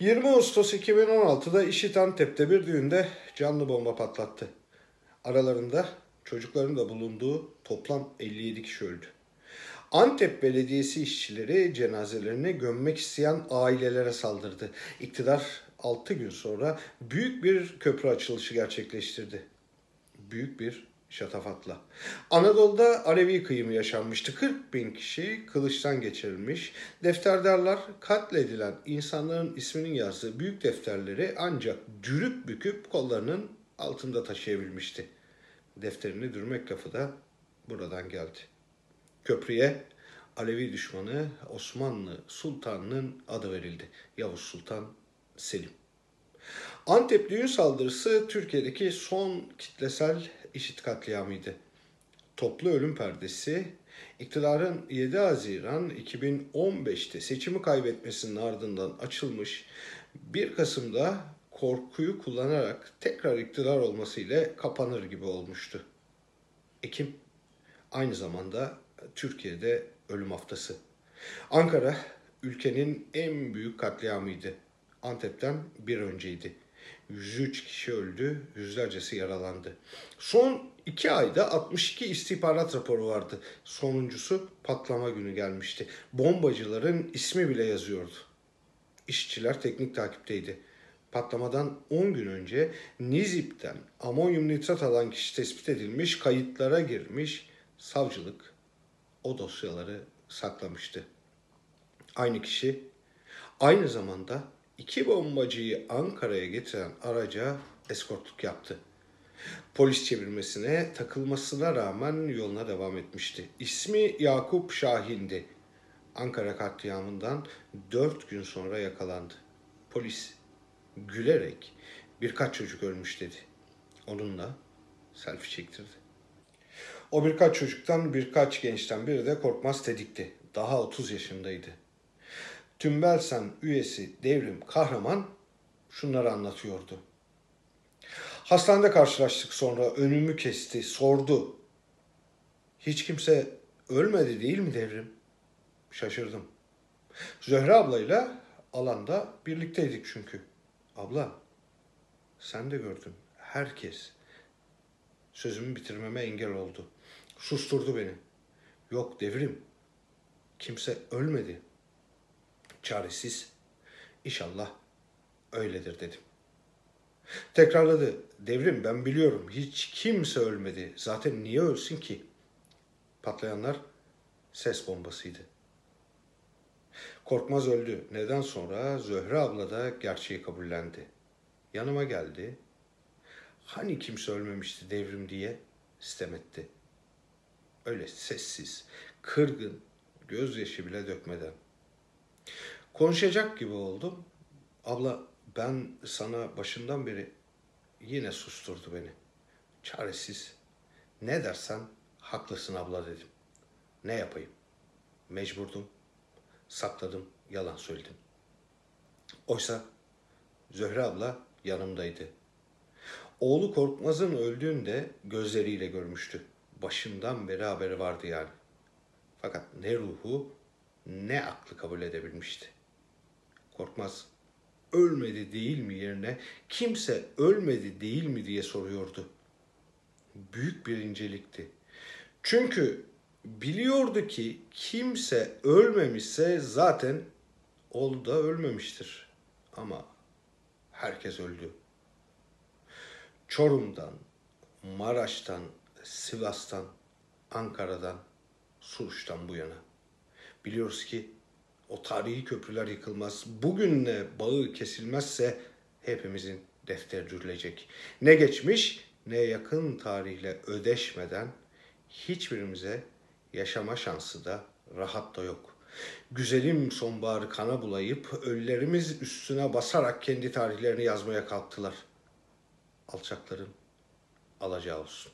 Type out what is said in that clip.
20 Ağustos 2016'da IŞİD Antep'te bir düğünde canlı bomba patlattı. Aralarında çocukların da bulunduğu toplam 57 kişi öldü. Antep Belediyesi işçileri cenazelerini gömmek isteyen ailelere saldırdı. İktidar 6 gün sonra büyük bir köprü açılışı gerçekleştirdi. Büyük bir şatafatla. Anadolu'da Alevi kıyımı yaşanmıştı. 40 bin kişi kılıçtan geçirilmiş. Defterdarlar katledilen insanların isminin yazdığı büyük defterleri ancak dürüp büküp kollarının altında taşıyabilmişti. Defterini dürmek lafı da buradan geldi. Köprüye Alevi düşmanı Osmanlı Sultanı'nın adı verildi. Yavuz Sultan Selim. Antep düğün saldırısı Türkiye'deki son kitlesel işit katliamıydı. Toplu ölüm perdesi iktidarın 7 Haziran 2015'te seçimi kaybetmesinin ardından açılmış 1 Kasım'da korkuyu kullanarak tekrar iktidar olması ile kapanır gibi olmuştu. Ekim aynı zamanda Türkiye'de ölüm haftası. Ankara ülkenin en büyük katliamıydı. Antep'ten bir önceydi. 103 kişi öldü, yüzlercesi yaralandı. Son iki ayda 62 istihbarat raporu vardı. Sonuncusu patlama günü gelmişti. Bombacıların ismi bile yazıyordu. İşçiler teknik takipteydi. Patlamadan 10 gün önce Nizip'ten amonyum nitrat alan kişi tespit edilmiş, kayıtlara girmiş, savcılık o dosyaları saklamıştı. Aynı kişi aynı zamanda iki bombacıyı Ankara'ya getiren araca eskortluk yaptı. Polis çevirmesine takılmasına rağmen yoluna devam etmişti. İsmi Yakup Şahin'di. Ankara katliamından dört gün sonra yakalandı. Polis gülerek birkaç çocuk ölmüş dedi. Onunla selfie çektirdi. O birkaç çocuktan birkaç gençten biri de Korkmaz Tedik'ti. Daha 30 yaşındaydı. Tümbelsen üyesi Devrim Kahraman şunları anlatıyordu. Hastanede karşılaştık sonra önümü kesti, sordu. Hiç kimse ölmedi değil mi Devrim? Şaşırdım. Zöhre ablayla alanda birlikteydik çünkü. Abla, sen de gördün. Herkes sözümü bitirmeme engel oldu. Susturdu beni. Yok devrim. Kimse ölmedi. Çaresiz. İnşallah öyledir dedim. Tekrarladı. Devrim ben biliyorum hiç kimse ölmedi. Zaten niye ölsün ki? Patlayanlar ses bombasıydı. Korkmaz öldü. Neden sonra Zöhre abla da gerçeği kabullendi. Yanıma geldi. Hani kimse ölmemişti devrim diye sitem etti. Öyle sessiz, kırgın, gözyaşı bile dökmeden. Konuşacak gibi oldum. Abla ben sana başından beri yine susturdu beni. Çaresiz. Ne dersen haklısın abla dedim. Ne yapayım? Mecburdum. Sakladım, yalan söyledim. Oysa Zöhre abla yanımdaydı. Oğlu Korkmaz'ın öldüğünde gözleriyle görmüştü. Başından beri haberi vardı yani. Fakat ne ruhu ne aklı kabul edebilmişti. Korkmaz ölmedi değil mi yerine kimse ölmedi değil mi diye soruyordu. Büyük bir incelikti. Çünkü biliyordu ki kimse ölmemişse zaten oğlu da ölmemiştir. Ama herkes öldü. Çorum'dan, Maraş'tan, Sivas'tan, Ankara'dan, Suruç'tan bu yana. Biliyoruz ki o tarihi köprüler yıkılmaz. Bugünle bağı kesilmezse hepimizin defteri dürülecek. Ne geçmiş ne yakın tarihle ödeşmeden hiçbirimize yaşama şansı da rahat da yok. Güzelim sonbaharı kana bulayıp ölülerimiz üstüne basarak kendi tarihlerini yazmaya kalktılar. Alçakların alacağı olsun.